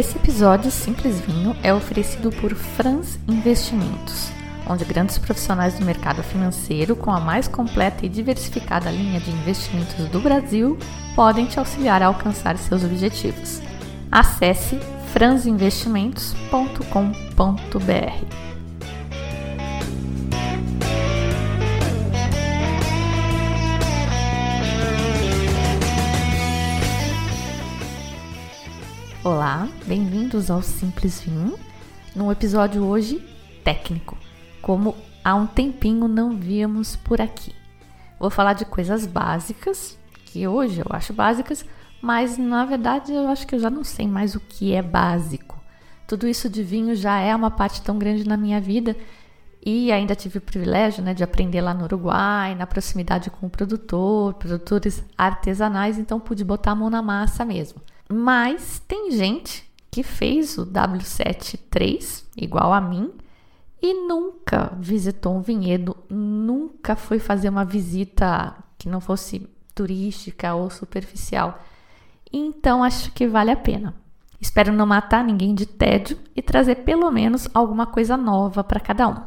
Esse episódio Simples Vinho é oferecido por Franz Investimentos, onde grandes profissionais do mercado financeiro, com a mais completa e diversificada linha de investimentos do Brasil, podem te auxiliar a alcançar seus objetivos. Acesse franzinvestimentos.com.br. bem-vindos ao Simples Vinho, num episódio hoje técnico, como há um tempinho não víamos por aqui. Vou falar de coisas básicas, que hoje eu acho básicas, mas na verdade eu acho que eu já não sei mais o que é básico. Tudo isso de vinho já é uma parte tão grande na minha vida e ainda tive o privilégio né, de aprender lá no Uruguai, na proximidade com o produtor, produtores artesanais, então pude botar a mão na massa mesmo. Mas tem gente que fez o W73 igual a mim e nunca visitou um vinhedo, nunca foi fazer uma visita que não fosse turística ou superficial. Então acho que vale a pena. Espero não matar ninguém de tédio e trazer pelo menos alguma coisa nova para cada um.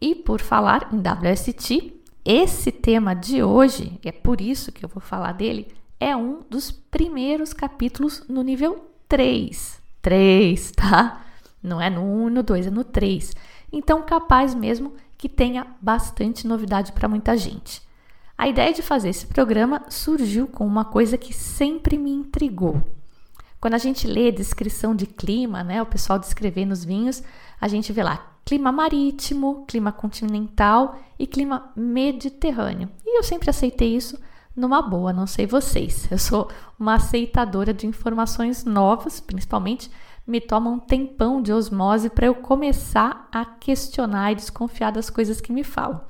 E por falar em WST, esse tema de hoje, é por isso que eu vou falar dele, é um dos primeiros capítulos no nível 3. 3, tá? Não é no 1 e no 2, é no 3. Então, capaz mesmo que tenha bastante novidade para muita gente. A ideia de fazer esse programa surgiu com uma coisa que sempre me intrigou. Quando a gente lê a descrição de clima, né, o pessoal descrevendo os vinhos, a gente vê lá clima marítimo, clima continental e clima mediterrâneo. E eu sempre aceitei isso numa boa, não sei vocês. Eu sou uma aceitadora de informações novas, principalmente me toma um tempão de osmose para eu começar a questionar e desconfiar das coisas que me falam.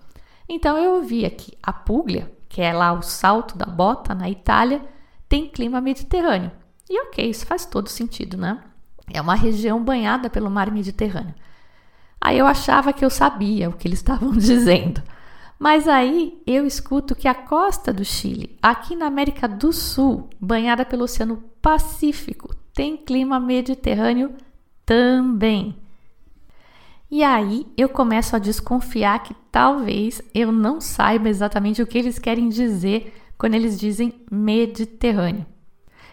Então eu ouvi aqui a Puglia, que é lá o salto da bota na Itália, tem clima mediterrâneo. E ok, isso faz todo sentido, né? É uma região banhada pelo mar Mediterrâneo. Aí eu achava que eu sabia o que eles estavam dizendo. Mas aí eu escuto que a costa do Chile, aqui na América do Sul, banhada pelo Oceano Pacífico, tem clima mediterrâneo também. E aí eu começo a desconfiar que talvez eu não saiba exatamente o que eles querem dizer quando eles dizem Mediterrâneo.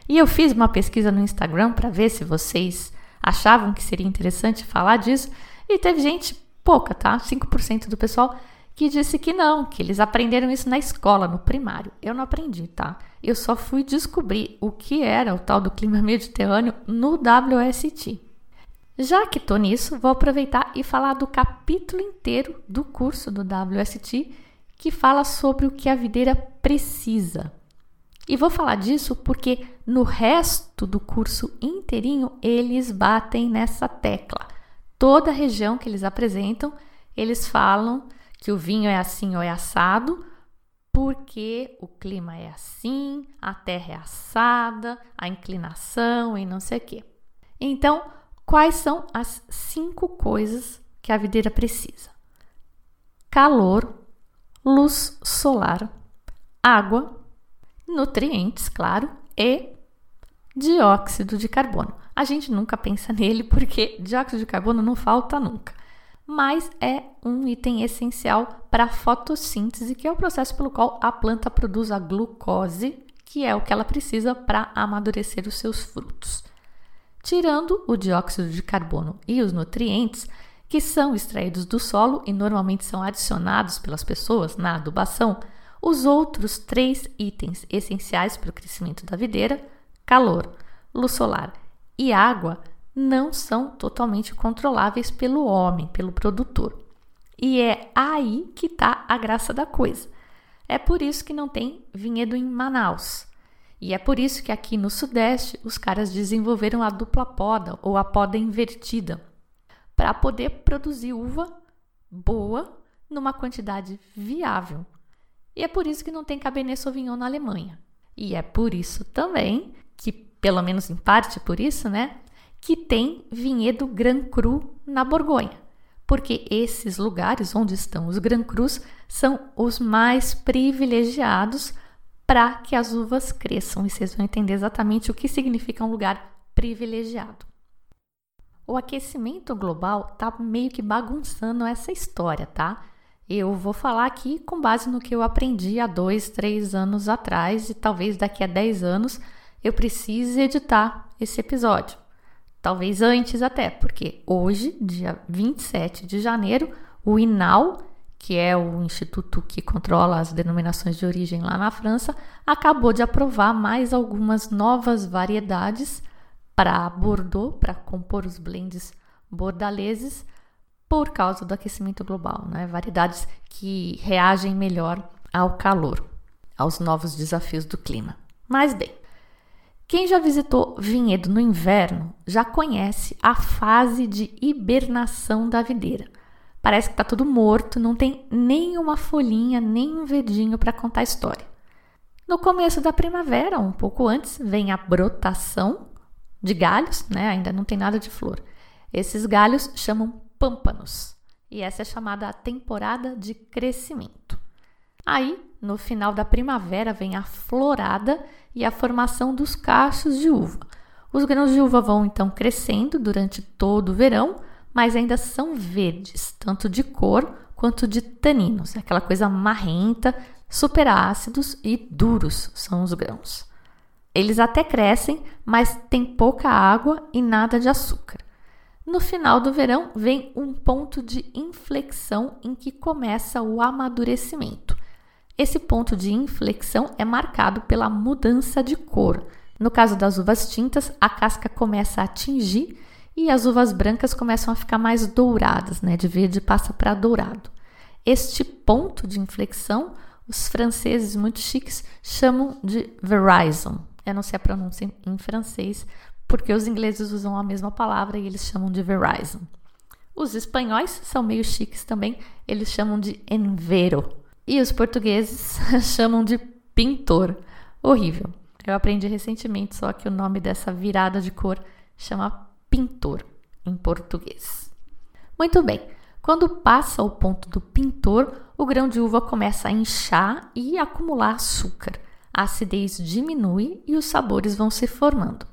E eu fiz uma pesquisa no Instagram para ver se vocês achavam que seria interessante falar disso, e teve gente pouca, tá? 5% do pessoal que disse que não, que eles aprenderam isso na escola, no primário. Eu não aprendi, tá? Eu só fui descobrir o que era o tal do clima mediterrâneo no WST. Já que estou nisso, vou aproveitar e falar do capítulo inteiro do curso do WST que fala sobre o que a videira precisa. E vou falar disso porque no resto do curso inteirinho eles batem nessa tecla. Toda região que eles apresentam, eles falam que o vinho é assim ou é assado, porque o clima é assim, a terra é assada, a inclinação e não sei o quê. Então, quais são as cinco coisas que a videira precisa? Calor, luz solar, água, nutrientes, claro, e dióxido de carbono. A gente nunca pensa nele porque dióxido de carbono não falta nunca mas é um item essencial para a fotossíntese, que é o processo pelo qual a planta produz a glucose, que é o que ela precisa para amadurecer os seus frutos. Tirando o dióxido de carbono e os nutrientes, que são extraídos do solo e normalmente são adicionados pelas pessoas na adubação, os outros três itens essenciais para o crescimento da videira, calor, luz solar e água, não são totalmente controláveis pelo homem, pelo produtor. E é aí que está a graça da coisa. É por isso que não tem vinhedo em Manaus. E é por isso que aqui no Sudeste os caras desenvolveram a dupla poda ou a poda invertida para poder produzir uva boa numa quantidade viável. E é por isso que não tem Cabernet Sauvignon na Alemanha. E é por isso também que, pelo menos em parte por isso, né, que tem vinhedo Gran Cru na Borgonha, porque esses lugares onde estão os Gran Crus são os mais privilegiados para que as uvas cresçam e vocês vão entender exatamente o que significa um lugar privilegiado. o aquecimento global está meio que bagunçando essa história, tá? Eu vou falar aqui com base no que eu aprendi há dois, três anos atrás e talvez daqui a dez anos eu precise editar esse episódio. Talvez antes até, porque hoje, dia 27 de janeiro, o INAU, que é o instituto que controla as denominações de origem lá na França, acabou de aprovar mais algumas novas variedades para Bordeaux, para compor os blends bordaleses por causa do aquecimento global, né? Variedades que reagem melhor ao calor, aos novos desafios do clima. Mas bem, quem já visitou vinhedo no inverno já conhece a fase de hibernação da videira. Parece que está tudo morto, não tem nenhuma folhinha, nem um verdinho para contar a história. No começo da primavera, um pouco antes, vem a brotação de galhos, né? Ainda não tem nada de flor. Esses galhos chamam pâmpanos. E essa é chamada a temporada de crescimento. Aí, no final da primavera, vem a florada e a formação dos cachos de uva. Os grãos de uva vão então crescendo durante todo o verão, mas ainda são verdes, tanto de cor quanto de taninos, é aquela coisa marrenta, super ácidos e duros são os grãos. Eles até crescem, mas tem pouca água e nada de açúcar. No final do verão, vem um ponto de inflexão em que começa o amadurecimento. Esse ponto de inflexão é marcado pela mudança de cor. No caso das uvas tintas, a casca começa a atingir e as uvas brancas começam a ficar mais douradas, né? De verde passa para dourado. Este ponto de inflexão, os franceses muito chiques chamam de verizon. Eu não sei a pronúncia em francês, porque os ingleses usam a mesma palavra e eles chamam de Verizon. Os espanhóis são meio chiques também, eles chamam de envero. E os portugueses chamam de pintor. Horrível. Eu aprendi recentemente só que o nome dessa virada de cor chama pintor em português. Muito bem. Quando passa o ponto do pintor, o grão de uva começa a inchar e acumular açúcar. A acidez diminui e os sabores vão se formando.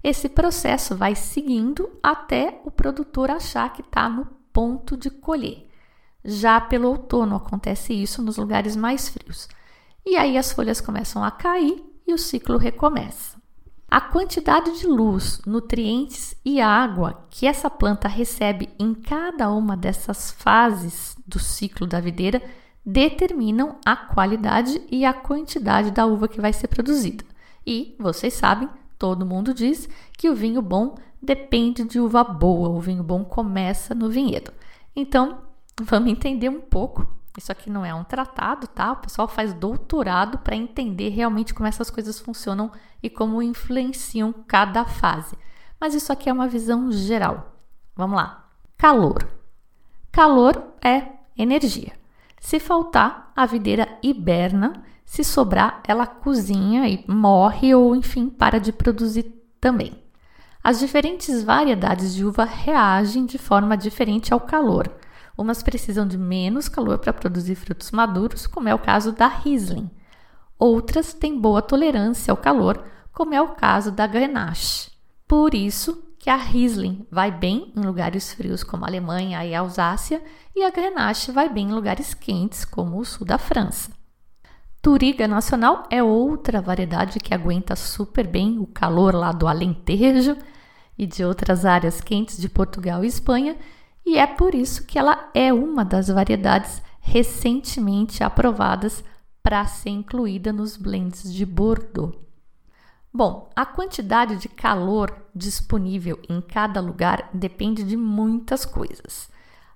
Esse processo vai seguindo até o produtor achar que está no ponto de colher. Já pelo outono acontece isso nos lugares mais frios. E aí as folhas começam a cair e o ciclo recomeça. A quantidade de luz, nutrientes e água que essa planta recebe em cada uma dessas fases do ciclo da videira determinam a qualidade e a quantidade da uva que vai ser produzida. E, vocês sabem, Todo mundo diz que o vinho bom depende de uva boa, o vinho bom começa no vinhedo. Então, vamos entender um pouco. Isso aqui não é um tratado, tá? O pessoal faz doutorado para entender realmente como essas coisas funcionam e como influenciam cada fase. Mas isso aqui é uma visão geral. Vamos lá. Calor. Calor é energia. Se faltar, a videira hiberna se sobrar, ela cozinha e morre ou, enfim, para de produzir também. As diferentes variedades de uva reagem de forma diferente ao calor. Umas precisam de menos calor para produzir frutos maduros, como é o caso da Riesling. Outras têm boa tolerância ao calor, como é o caso da Grenache. Por isso que a Riesling vai bem em lugares frios como a Alemanha e a Alsácia, e a Grenache vai bem em lugares quentes como o sul da França. Turiga Nacional é outra variedade que aguenta super bem o calor lá do Alentejo e de outras áreas quentes de Portugal e Espanha, e é por isso que ela é uma das variedades recentemente aprovadas para ser incluída nos blends de Bordeaux. Bom, a quantidade de calor disponível em cada lugar depende de muitas coisas.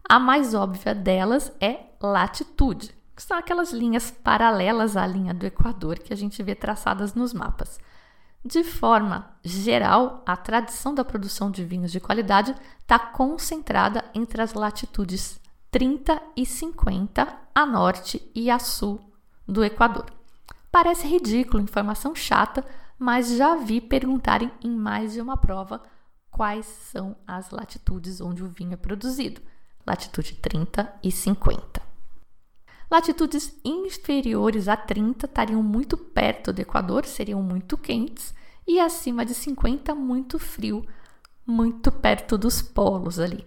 A mais óbvia delas é latitude que são aquelas linhas paralelas à linha do Equador que a gente vê traçadas nos mapas. De forma geral, a tradição da produção de vinhos de qualidade está concentrada entre as latitudes 30 e 50 a norte e a sul do Equador. Parece ridículo, informação chata, mas já vi perguntarem em mais de uma prova quais são as latitudes onde o vinho é produzido. Latitude 30 e 50. Latitudes inferiores a 30 estariam muito perto do Equador, seriam muito quentes, e acima de 50, muito frio, muito perto dos polos ali.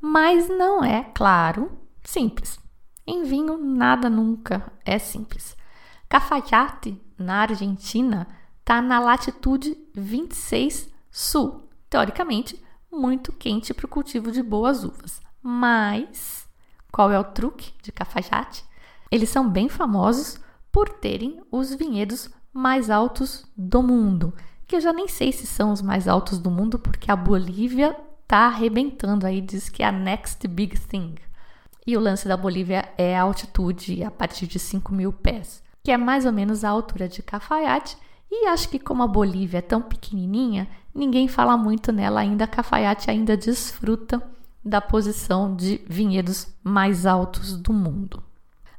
Mas não é, claro, simples. Em vinho, nada nunca é simples. Cafayate, na Argentina, está na latitude 26 sul. Teoricamente, muito quente para o cultivo de boas uvas. Mas qual é o truque de Cafajate? Eles são bem famosos por terem os vinhedos mais altos do mundo, que eu já nem sei se são os mais altos do mundo, porque a Bolívia tá arrebentando aí, diz que é a next big thing. E o lance da Bolívia é a altitude a partir de 5 mil pés, que é mais ou menos a altura de Cafayate. E acho que como a Bolívia é tão pequenininha, ninguém fala muito nela ainda. Cafayate ainda desfruta da posição de vinhedos mais altos do mundo.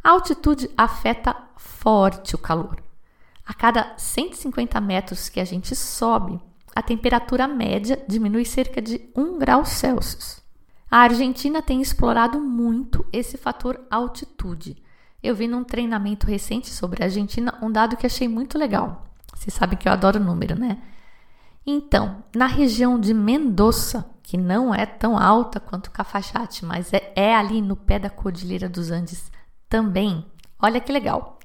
A altitude afeta forte o calor. A cada 150 metros que a gente sobe, a temperatura média diminui cerca de 1 grau Celsius. A Argentina tem explorado muito esse fator altitude. Eu vi num treinamento recente sobre a Argentina um dado que achei muito legal. Vocês sabem que eu adoro número, né? Então, na região de Mendoza, que não é tão alta quanto Cafajate, mas é, é ali no pé da Cordilheira dos Andes também. Olha que legal.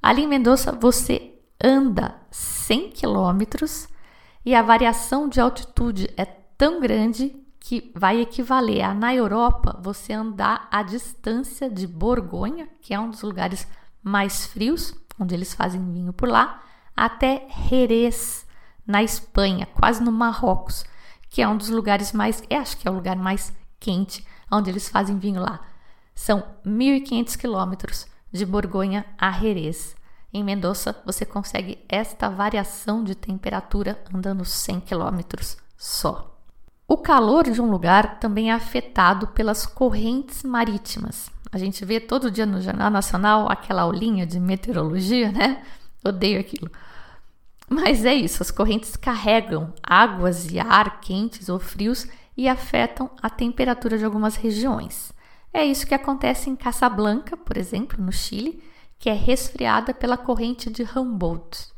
Ali em Mendoza você anda 100 quilômetros e a variação de altitude é tão grande que vai equivaler a na Europa você andar a distância de Borgonha, que é um dos lugares mais frios, onde eles fazem vinho por lá, até Jerez, na Espanha, quase no Marrocos, que é um dos lugares mais, eu acho que é o lugar mais quente, onde eles fazem vinho lá. São 1.500 quilômetros de Borgonha a Jerez. Em Mendoza, você consegue esta variação de temperatura andando 100 km só. O calor de um lugar também é afetado pelas correntes marítimas. A gente vê todo dia no Jornal Nacional aquela aulinha de meteorologia, né? Odeio aquilo. Mas é isso, as correntes carregam águas e ar quentes ou frios e afetam a temperatura de algumas regiões. É isso que acontece em Casablanca, por exemplo, no Chile, que é resfriada pela corrente de Humboldt.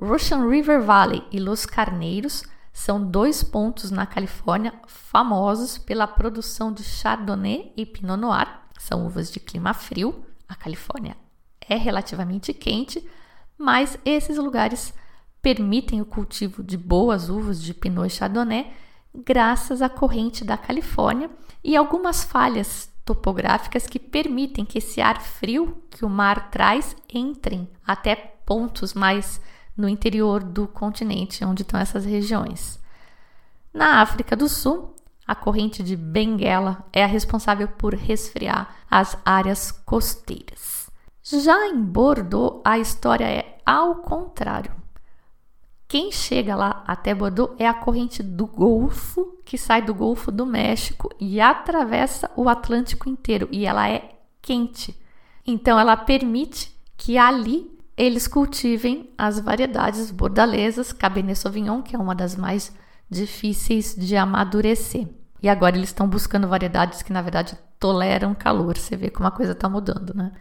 Russian River Valley e Los Carneiros são dois pontos na Califórnia famosos pela produção de Chardonnay e Pinot Noir. São uvas de clima frio. A Califórnia é relativamente quente, mas esses lugares permitem o cultivo de boas uvas de Pinot e Chardonnay graças à corrente da Califórnia e algumas falhas topográficas que permitem que esse ar frio que o mar traz entrem até pontos mais no interior do continente, onde estão essas regiões. Na África do Sul, a corrente de Benguela é a responsável por resfriar as áreas costeiras. Já em Bordeaux, a história é ao contrário. Quem chega lá até Bordeaux é a corrente do Golfo, que sai do Golfo do México e atravessa o Atlântico inteiro, e ela é quente. Então, ela permite que ali eles cultivem as variedades bordalesas, Cabernet Sauvignon, que é uma das mais difíceis de amadurecer. E agora eles estão buscando variedades que, na verdade, toleram calor. Você vê como a coisa está mudando, né?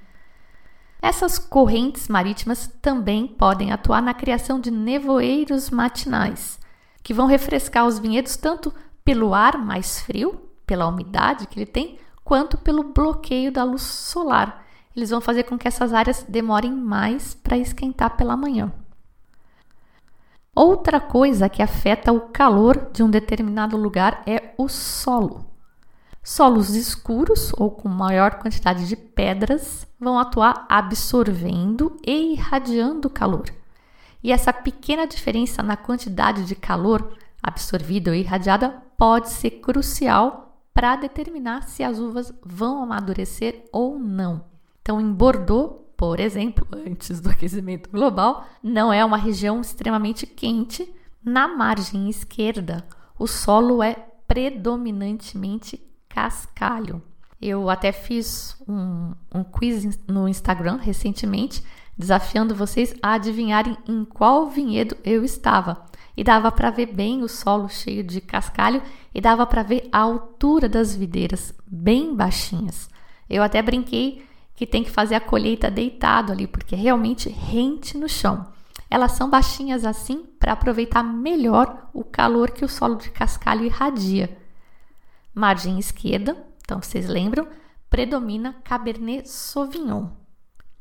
Essas correntes marítimas também podem atuar na criação de nevoeiros matinais, que vão refrescar os vinhedos tanto pelo ar mais frio, pela umidade que ele tem, quanto pelo bloqueio da luz solar. Eles vão fazer com que essas áreas demorem mais para esquentar pela manhã. Outra coisa que afeta o calor de um determinado lugar é o solo. Solos escuros ou com maior quantidade de pedras vão atuar absorvendo e irradiando calor. E essa pequena diferença na quantidade de calor absorvida ou irradiada pode ser crucial para determinar se as uvas vão amadurecer ou não. Então, em Bordeaux, por exemplo, antes do aquecimento global, não é uma região extremamente quente. Na margem esquerda, o solo é predominantemente cascalho. Eu até fiz um, um quiz no Instagram recentemente, desafiando vocês a adivinharem em qual vinhedo eu estava. E dava para ver bem o solo cheio de cascalho e dava para ver a altura das videiras, bem baixinhas. Eu até brinquei que tem que fazer a colheita deitado ali, porque realmente rente no chão. elas são baixinhas assim para aproveitar melhor o calor que o solo de cascalho irradia. Margem esquerda, então vocês lembram, predomina Cabernet Sauvignon,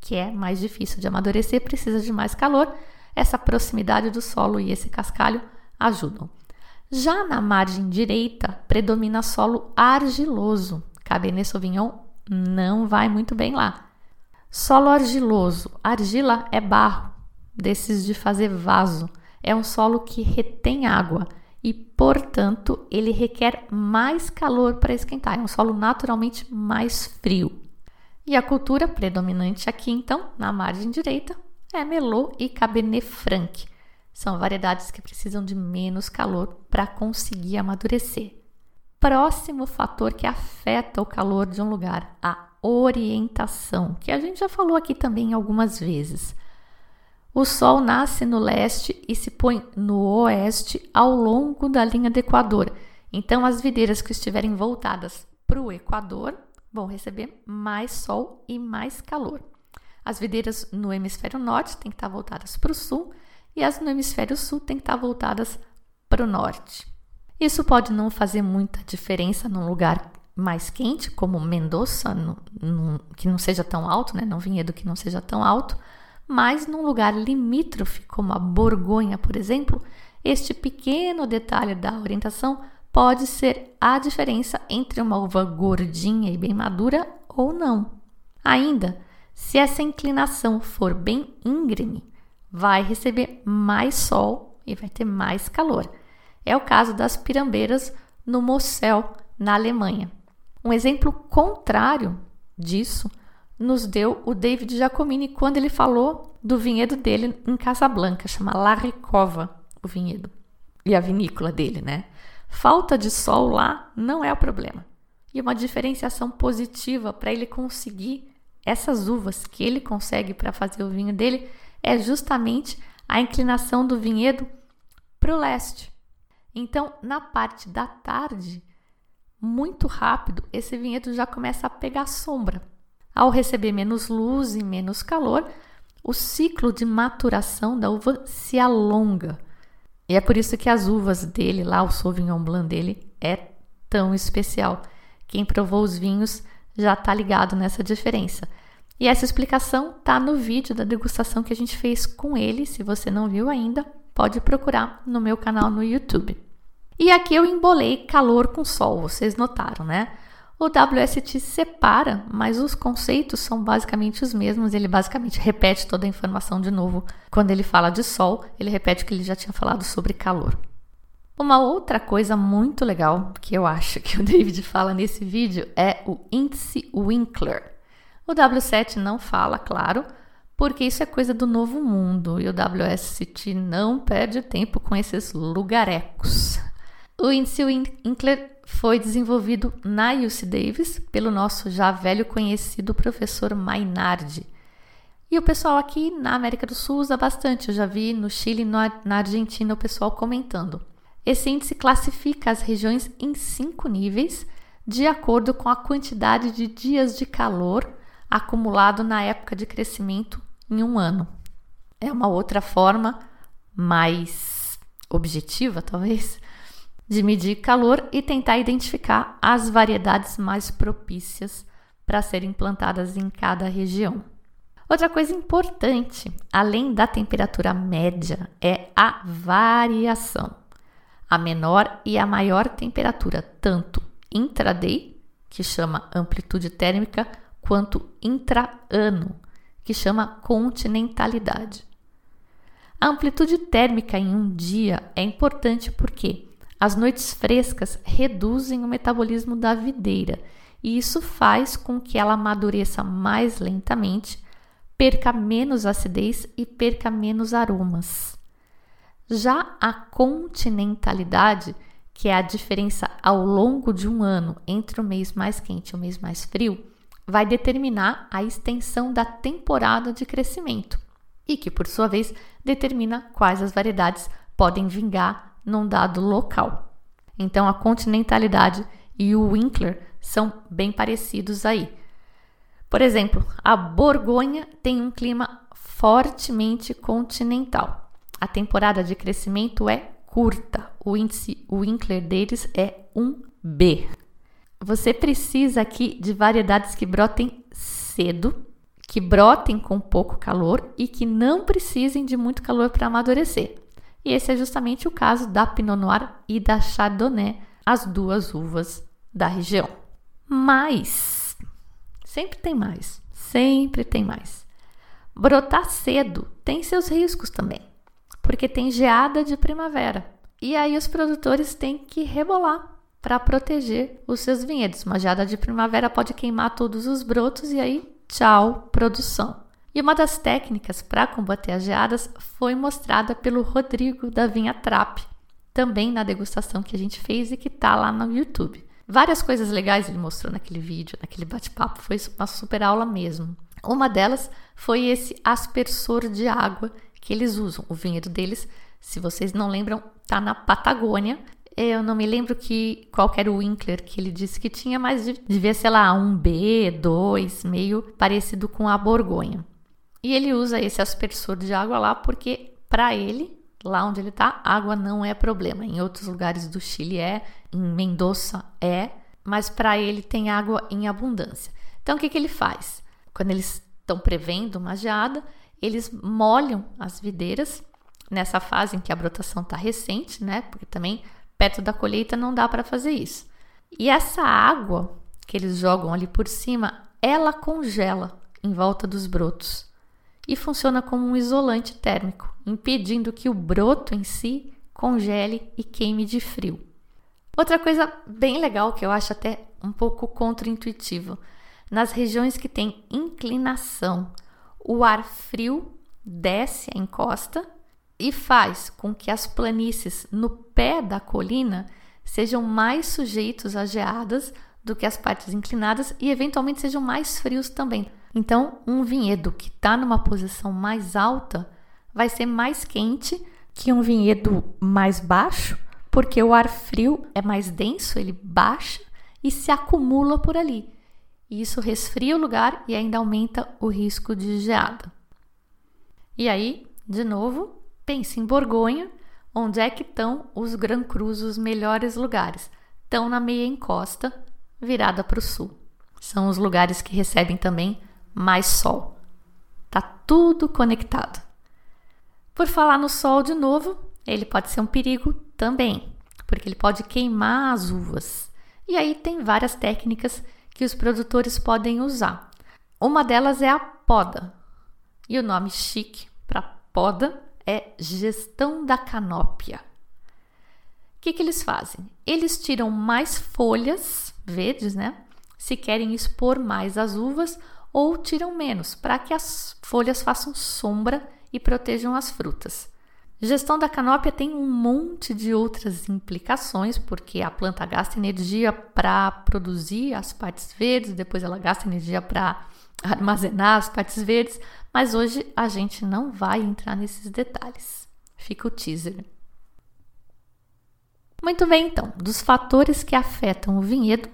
que é mais difícil de amadurecer, precisa de mais calor. Essa proximidade do solo e esse cascalho ajudam. Já na margem direita, predomina solo argiloso. Cabernet Sauvignon não vai muito bem lá. Solo argiloso. Argila é barro, desses de fazer vaso. É um solo que retém água e, portanto, ele requer mais calor para esquentar. É um solo naturalmente mais frio. E a cultura predominante aqui, então, na margem direita, é Merlot e Cabernet Franc. São variedades que precisam de menos calor para conseguir amadurecer. Próximo fator que afeta o calor de um lugar, a orientação, que a gente já falou aqui também algumas vezes. O Sol nasce no leste e se põe no oeste ao longo da linha do Equador. Então, as videiras que estiverem voltadas para o Equador vão receber mais sol e mais calor. As videiras no hemisfério norte têm que estar voltadas para o sul e as no hemisfério sul têm que estar voltadas para o norte. Isso pode não fazer muita diferença num lugar mais quente, como Mendoza, no, no, que não seja tão alto, né? num vinhedo que não seja tão alto, mas num lugar limítrofe, como a Borgonha, por exemplo, este pequeno detalhe da orientação pode ser a diferença entre uma uva gordinha e bem madura ou não. Ainda, se essa inclinação for bem íngreme, vai receber mais sol e vai ter mais calor. É o caso das pirambeiras no Mosel, na Alemanha. Um exemplo contrário disso nos deu o David Giacomini quando ele falou do vinhedo dele em Casablanca, chama La Ricova, o vinhedo e a vinícola dele, né? Falta de sol lá não é o problema. E uma diferenciação positiva para ele conseguir essas uvas que ele consegue para fazer o vinho dele é justamente a inclinação do vinhedo para o leste. Então, na parte da tarde, muito rápido, esse vinhedo já começa a pegar sombra. Ao receber menos luz e menos calor, o ciclo de maturação da uva se alonga. E é por isso que as uvas dele, lá o Sauvignon Blanc dele, é tão especial. Quem provou os vinhos já está ligado nessa diferença. E essa explicação tá no vídeo da degustação que a gente fez com ele. Se você não viu ainda, pode procurar no meu canal no YouTube. E aqui eu embolei calor com sol, vocês notaram, né? O WST separa, mas os conceitos são basicamente os mesmos. Ele basicamente repete toda a informação de novo. Quando ele fala de sol, ele repete o que ele já tinha falado sobre calor. Uma outra coisa muito legal que eu acho que o David fala nesse vídeo é o índice Winkler. O W7 não fala, claro, porque isso é coisa do novo mundo e o WST não perde tempo com esses lugarecos. O índice Winkler foi desenvolvido na UC Davis pelo nosso já velho conhecido professor Mainardi. E o pessoal aqui na América do Sul usa bastante. Eu já vi no Chile e na Argentina o pessoal comentando. Esse índice classifica as regiões em cinco níveis de acordo com a quantidade de dias de calor acumulado na época de crescimento em um ano. É uma outra forma mais objetiva, talvez, de medir calor e tentar identificar as variedades mais propícias para serem plantadas em cada região. Outra coisa importante, além da temperatura média, é a variação. A menor e a maior temperatura, tanto intraday, que chama amplitude térmica, quanto intraano, que chama continentalidade. A amplitude térmica em um dia é importante porque as noites frescas reduzem o metabolismo da videira e isso faz com que ela amadureça mais lentamente, perca menos acidez e perca menos aromas. Já a continentalidade, que é a diferença ao longo de um ano entre o mês mais quente e o mês mais frio, vai determinar a extensão da temporada de crescimento e que, por sua vez, determina quais as variedades podem vingar num dado local. Então, a continentalidade e o Winkler são bem parecidos aí. Por exemplo, a Borgonha tem um clima fortemente continental. a temporada de crescimento é curta. O índice Winkler deles é 1B. Você precisa aqui de variedades que brotem cedo, que brotem com pouco calor e que não precisem de muito calor para amadurecer. E esse é justamente o caso da Pinot Noir e da Chardonnay, as duas uvas da região. Mas sempre tem mais, sempre tem mais. Brotar cedo tem seus riscos também, porque tem geada de primavera. E aí os produtores têm que rebolar para proteger os seus vinhedos. Uma geada de primavera pode queimar todos os brotos e aí tchau, produção. E uma das técnicas para combater as geadas foi mostrada pelo Rodrigo da Vinha Trap, também na degustação que a gente fez e que tá lá no YouTube. Várias coisas legais ele mostrou naquele vídeo, naquele bate-papo, foi uma super aula mesmo. Uma delas foi esse aspersor de água que eles usam. O vinhedo deles, se vocês não lembram, tá na Patagônia. Eu não me lembro que qual era o Winkler que ele disse que tinha, mas devia ser lá um B, dois, meio parecido com a Borgonha. E ele usa esse aspersor de água lá porque, para ele, lá onde ele está, água não é problema. Em outros lugares do Chile é, em Mendoza é, mas para ele tem água em abundância. Então, o que, que ele faz? Quando eles estão prevendo uma geada, eles molham as videiras nessa fase em que a brotação está recente, né? Porque também perto da colheita não dá para fazer isso. E essa água que eles jogam ali por cima, ela congela em volta dos brotos e funciona como um isolante térmico, impedindo que o broto em si congele e queime de frio. Outra coisa bem legal que eu acho até um pouco contraintuitivo, nas regiões que têm inclinação, o ar frio desce a encosta e faz com que as planícies no pé da colina sejam mais sujeitos a geadas do que as partes inclinadas e eventualmente sejam mais frios também. Então, um vinhedo que está numa posição mais alta vai ser mais quente que um vinhedo mais baixo, porque o ar frio é mais denso, ele baixa e se acumula por ali. E isso resfria o lugar e ainda aumenta o risco de geada. E aí, de novo, pense em Borgonha, onde é que estão os Gran Crus, os melhores lugares? Estão na meia encosta, virada para o sul. São os lugares que recebem também mais sol. Tá tudo conectado. Por falar no sol de novo, ele pode ser um perigo também, porque ele pode queimar as uvas. E aí tem várias técnicas que os produtores podem usar. Uma delas é a poda. E o nome chique para poda é gestão da canópia. Que, que eles fazem? Eles tiram mais folhas verdes, né? Se querem expor mais as uvas ou tiram menos, para que as folhas façam sombra e protejam as frutas. Gestão da canópia tem um monte de outras implicações, porque a planta gasta energia para produzir as partes verdes, depois ela gasta energia para armazenar as partes verdes, mas hoje a gente não vai entrar nesses detalhes. Fica o teaser. Muito bem, então, dos fatores que afetam o vinhedo,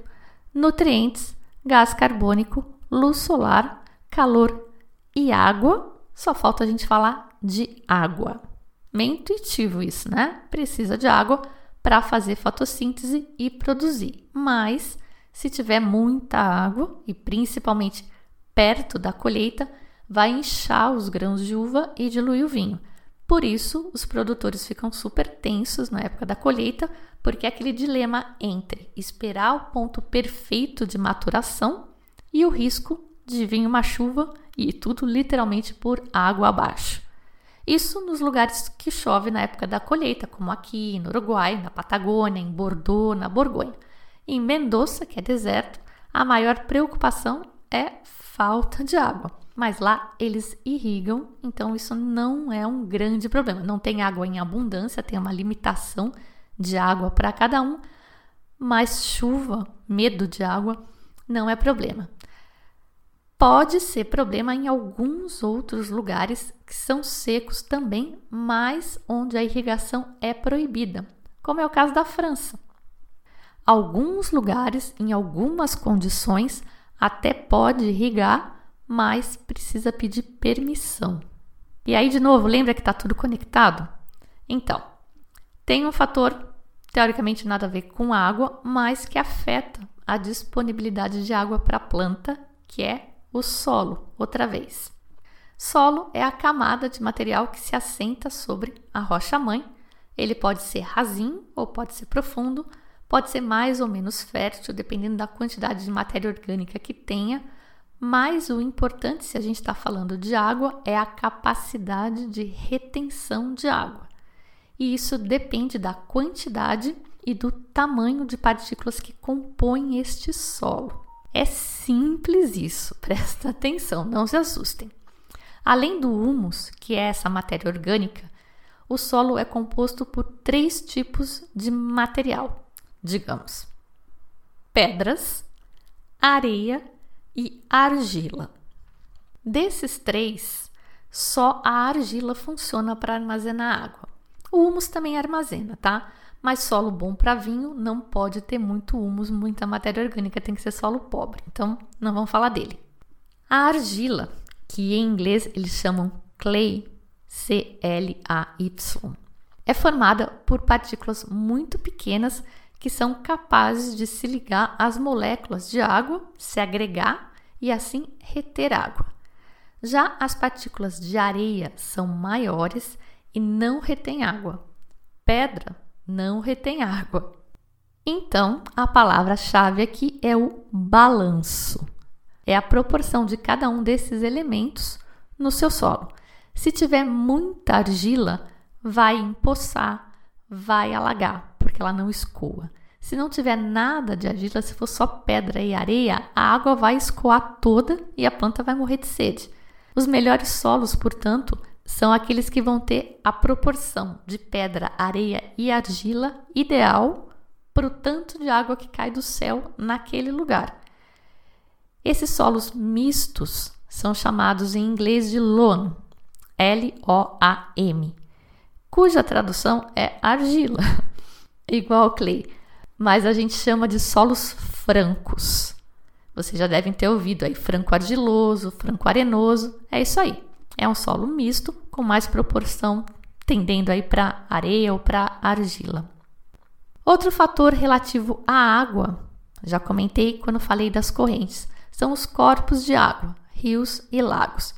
nutrientes, gás carbônico, luz solar, calor e água. Só falta a gente falar de água. Meio intuitivo isso, né? Precisa de água para fazer fotossíntese e produzir. Mas se tiver muita água e principalmente perto da colheita, vai inchar os grãos de uva e diluir o vinho. Por isso, os produtores ficam super tensos na época da colheita, porque é aquele dilema entre esperar o ponto perfeito de maturação e o risco de vir uma chuva e tudo literalmente por água abaixo. Isso nos lugares que chove na época da colheita, como aqui no Uruguai, na Patagônia, em Bordeaux, na Borgonha. Em Mendoza, que é deserto, a maior preocupação é falta de água. Mas lá eles irrigam, então isso não é um grande problema. Não tem água em abundância, tem uma limitação de água para cada um, mas chuva, medo de água, não é problema. Pode ser problema em alguns outros lugares que são secos também, mas onde a irrigação é proibida, como é o caso da França. Alguns lugares, em algumas condições, até pode irrigar, mas precisa pedir permissão. E aí, de novo, lembra que está tudo conectado? Então, tem um fator teoricamente nada a ver com água, mas que afeta a disponibilidade de água para a planta, que é o solo, outra vez. Solo é a camada de material que se assenta sobre a rocha-mãe. Ele pode ser rasinho ou pode ser profundo, pode ser mais ou menos fértil, dependendo da quantidade de matéria orgânica que tenha. Mas o importante, se a gente está falando de água, é a capacidade de retenção de água. E isso depende da quantidade e do tamanho de partículas que compõem este solo. É simples isso, presta atenção, não se assustem. Além do humus, que é essa matéria orgânica, o solo é composto por três tipos de material, digamos: pedras, areia e argila. Desses três, só a argila funciona para armazenar água. O humus também armazena, tá? Mas solo bom para vinho não pode ter muito humus, muita matéria orgânica, tem que ser solo pobre. Então, não vamos falar dele. A argila que em inglês eles chamam clay, C-L-A-Y. É formada por partículas muito pequenas que são capazes de se ligar às moléculas de água, se agregar e assim reter água. Já as partículas de areia são maiores e não retêm água. Pedra não retém água. Então, a palavra-chave aqui é o balanço é a proporção de cada um desses elementos no seu solo. Se tiver muita argila, vai empoçar, vai alagar, porque ela não escoa. Se não tiver nada de argila, se for só pedra e areia, a água vai escoar toda e a planta vai morrer de sede. Os melhores solos, portanto, são aqueles que vão ter a proporção de pedra, areia e argila ideal para o tanto de água que cai do céu naquele lugar. Esses solos mistos são chamados em inglês de loam, L-O-A-M, cuja tradução é argila, igual clay, mas a gente chama de solos francos. Vocês já devem ter ouvido aí franco argiloso, franco arenoso, é isso aí. É um solo misto com mais proporção tendendo aí para areia ou para argila. Outro fator relativo à água, já comentei quando falei das correntes, são os corpos de água, rios e lagos.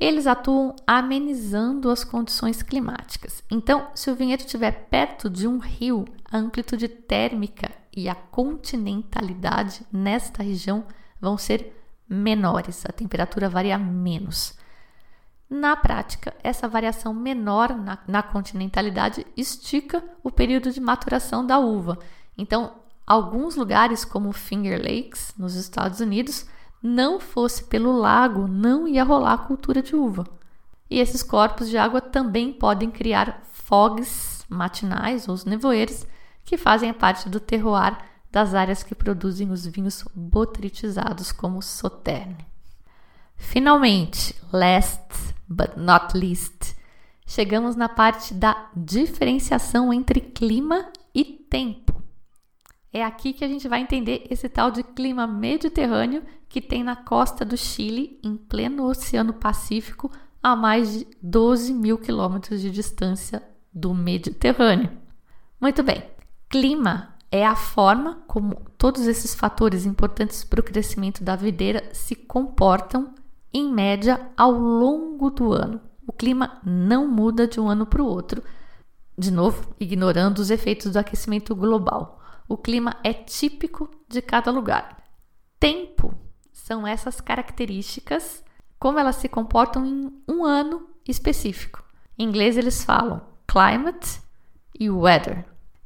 Eles atuam amenizando as condições climáticas. Então, se o vinhedo estiver perto de um rio, a amplitude térmica e a continentalidade nesta região vão ser menores, a temperatura varia menos. Na prática, essa variação menor na, na, continentalidade estica o período de maturação da uva. Então, alguns lugares, como Finger Lakes, nos Estados Unidos, não fosse pelo lago, não ia rolar a cultura de uva. E esses corpos de água também podem criar fogs matinais ou os nevoeiros que fazem parte do terroir das áreas que produzem os vinhos botritizados como Sauterne. Finalmente, last but not least, chegamos na parte da diferenciação entre clima e tempo. É aqui que a gente vai entender esse tal de clima mediterrâneo que tem na costa do Chile, em pleno Oceano Pacífico, a mais de 12 mil quilômetros de distância do Mediterrâneo. Muito bem, clima é a forma como todos esses fatores importantes para o crescimento da videira se comportam, em média, ao longo do ano. O clima não muda de um ano para o outro, de novo, ignorando os efeitos do aquecimento global. O clima é típico de cada lugar. Tempo são essas características, como elas se comportam em um ano específico. Em inglês eles falam climate e weather.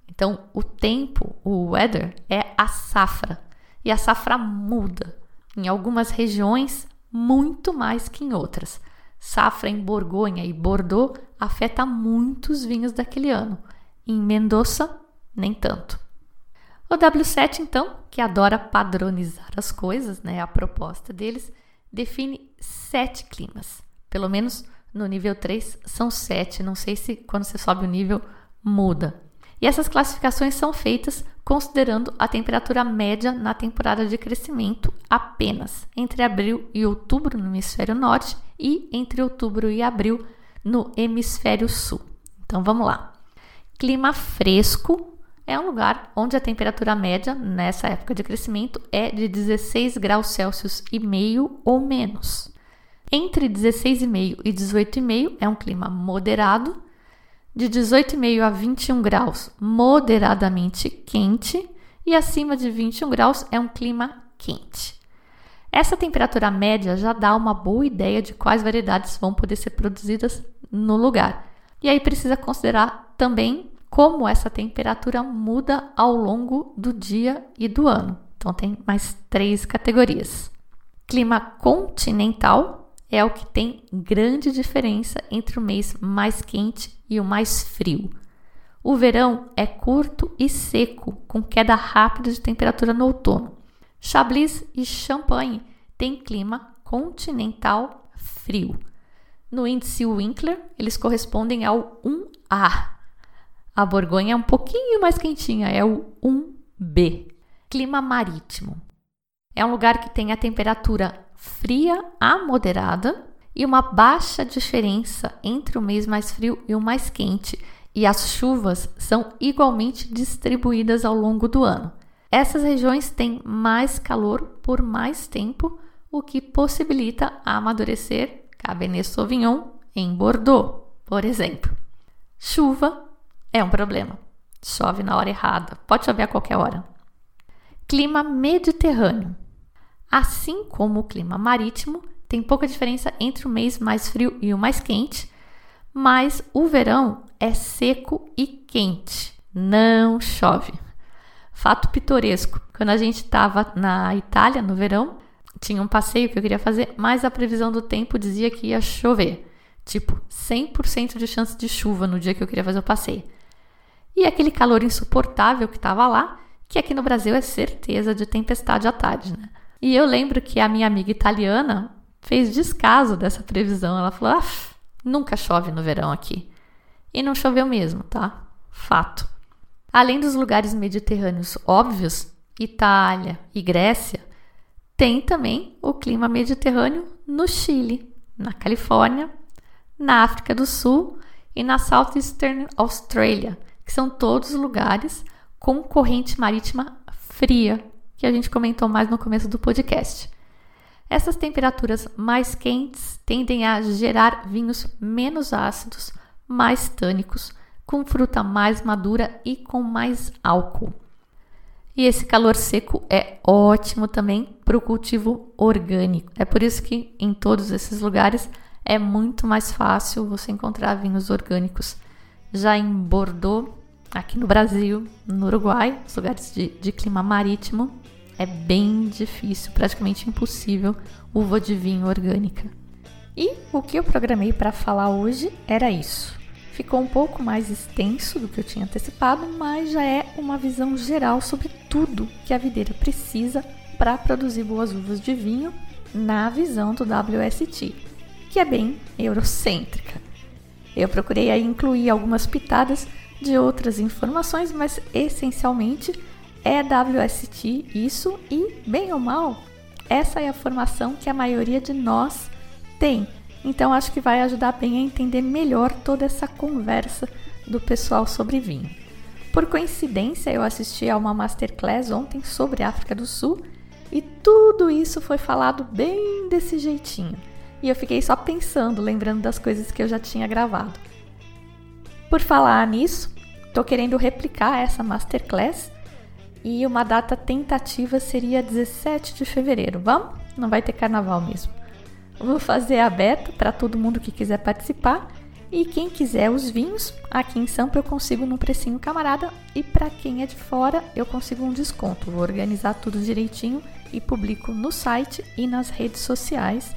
Então, o tempo, o weather, é a safra. E a safra muda. Em algumas regiões, muito mais que em outras. Safra em Borgonha e Bordeaux afeta muitos vinhos daquele ano. Em Mendoza, nem tanto. O W7, então, que adora padronizar as coisas, né, a proposta deles, define sete climas. Pelo menos no nível 3 são sete. Não sei se quando você sobe o nível muda. E essas classificações são feitas considerando a temperatura média na temporada de crescimento apenas entre abril e outubro no hemisfério norte e entre outubro e abril no hemisfério sul. Então vamos lá. Clima fresco é um lugar onde a temperatura média nessa época de crescimento é de 16 graus Celsius e meio ou menos. Entre 16,5 e 18,5 é um clima moderado, de 18,5 a 21 graus, moderadamente quente, e acima de 21 graus é um clima quente. Essa temperatura média já dá uma boa ideia de quais variedades vão poder ser produzidas no lugar. E aí precisa considerar também como essa temperatura muda ao longo do dia e do ano. Então tem mais três categorias. Clima continental é o que tem grande diferença entre o mês mais quente e o mais frio. O verão é curto e seco, com queda rápida de temperatura no outono. Chablis e Champagne têm clima continental frio. No índice Winkler, eles correspondem ao 1A. A Borgonha é um pouquinho mais quentinha, é o 1B. Clima marítimo. É um lugar que tem a temperatura fria a moderada e uma baixa diferença entre o mês mais frio e o mais quente, e as chuvas são igualmente distribuídas ao longo do ano. Essas regiões têm mais calor por mais tempo, o que possibilita amadurecer Cabernet Sauvignon em Bordeaux, por exemplo. Chuva é um problema. Chove na hora errada, pode chover a qualquer hora. Clima mediterrâneo. Assim como o clima marítimo, tem pouca diferença entre o mês mais frio e o mais quente, mas o verão é seco e quente, não chove. Fato pitoresco: quando a gente estava na Itália no verão, tinha um passeio que eu queria fazer, mas a previsão do tempo dizia que ia chover. Tipo, 100% de chance de chuva no dia que eu queria fazer o passeio. E aquele calor insuportável que estava lá, que aqui no Brasil é certeza de tempestade à tarde, né? E eu lembro que a minha amiga italiana fez descaso dessa previsão. Ela falou: nunca chove no verão aqui. E não choveu mesmo, tá? Fato. Além dos lugares mediterrâneos óbvios, Itália e Grécia, tem também o clima mediterrâneo no Chile, na Califórnia, na África do Sul e na Southeastern Australia, que são todos lugares com corrente marítima fria, que a gente comentou mais no começo do podcast. Essas temperaturas mais quentes tendem a gerar vinhos menos ácidos, mais tânicos, com fruta mais madura e com mais álcool. E esse calor seco é ótimo também para o cultivo orgânico. É por isso que em todos esses lugares é muito mais fácil você encontrar vinhos orgânicos. Já em Bordeaux, aqui no Brasil, no Uruguai, lugares de, de clima marítimo, é bem difícil, praticamente impossível, uva de vinho orgânica. E o que eu programei para falar hoje era isso. Ficou um pouco mais extenso do que eu tinha antecipado, mas já é uma visão geral sobre tudo que a videira precisa para produzir boas uvas de vinho na visão do WST, que é bem eurocêntrica. Eu procurei aí incluir algumas pitadas de outras informações, mas essencialmente é WST isso e, bem ou mal, essa é a formação que a maioria de nós tem. Então acho que vai ajudar bem a entender melhor toda essa conversa do pessoal sobre vinho. Por coincidência, eu assisti a uma masterclass ontem sobre África do Sul e tudo isso foi falado bem desse jeitinho. E eu fiquei só pensando, lembrando das coisas que eu já tinha gravado. Por falar nisso, tô querendo replicar essa masterclass e uma data tentativa seria 17 de fevereiro. Vamos? Não vai ter carnaval mesmo. Vou fazer a beta para todo mundo que quiser participar. E quem quiser os vinhos, aqui em Sampa eu consigo num precinho camarada. E para quem é de fora, eu consigo um desconto. Vou organizar tudo direitinho e publico no site e nas redes sociais.